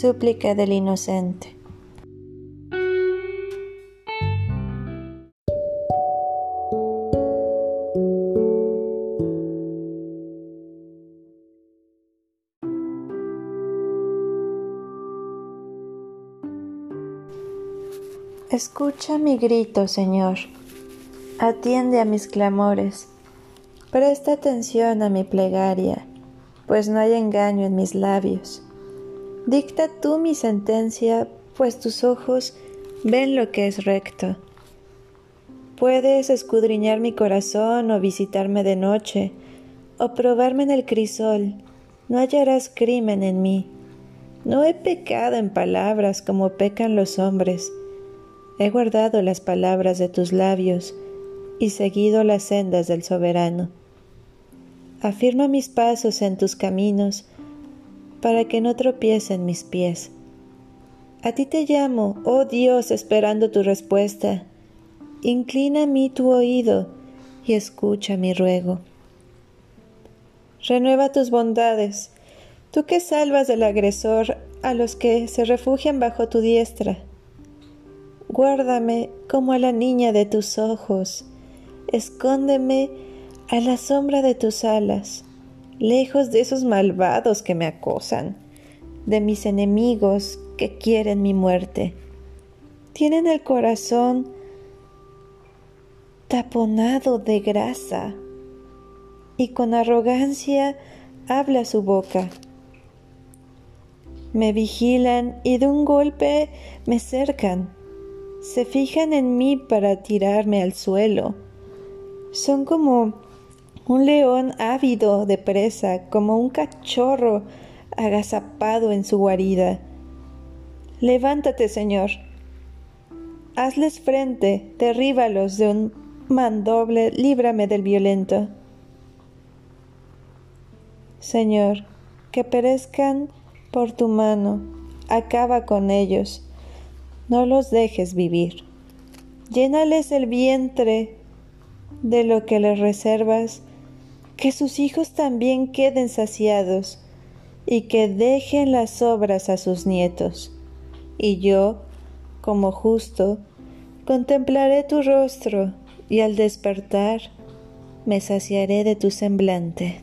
Súplica del Inocente Escucha mi grito, Señor. Atiende a mis clamores. Presta atención a mi plegaria, pues no hay engaño en mis labios. Dicta tú mi sentencia, pues tus ojos ven lo que es recto. Puedes escudriñar mi corazón o visitarme de noche, o probarme en el crisol, no hallarás crimen en mí. No he pecado en palabras como pecan los hombres. He guardado las palabras de tus labios y seguido las sendas del soberano. Afirma mis pasos en tus caminos, para que no tropiecen mis pies. A ti te llamo, oh Dios, esperando tu respuesta. Inclina a mí tu oído y escucha mi ruego. Renueva tus bondades, tú que salvas del agresor a los que se refugian bajo tu diestra. Guárdame como a la niña de tus ojos, escóndeme a la sombra de tus alas lejos de esos malvados que me acosan, de mis enemigos que quieren mi muerte. Tienen el corazón taponado de grasa y con arrogancia habla su boca. Me vigilan y de un golpe me cercan. Se fijan en mí para tirarme al suelo. Son como un león ávido de presa, como un cachorro agazapado en su guarida. Levántate, Señor. Hazles frente, derríbalos de un mandoble, líbrame del violento. Señor, que perezcan por tu mano, acaba con ellos, no los dejes vivir. Llénales el vientre de lo que les reservas que sus hijos también queden saciados y que dejen las obras a sus nietos. Y yo, como justo, contemplaré tu rostro y al despertar me saciaré de tu semblante.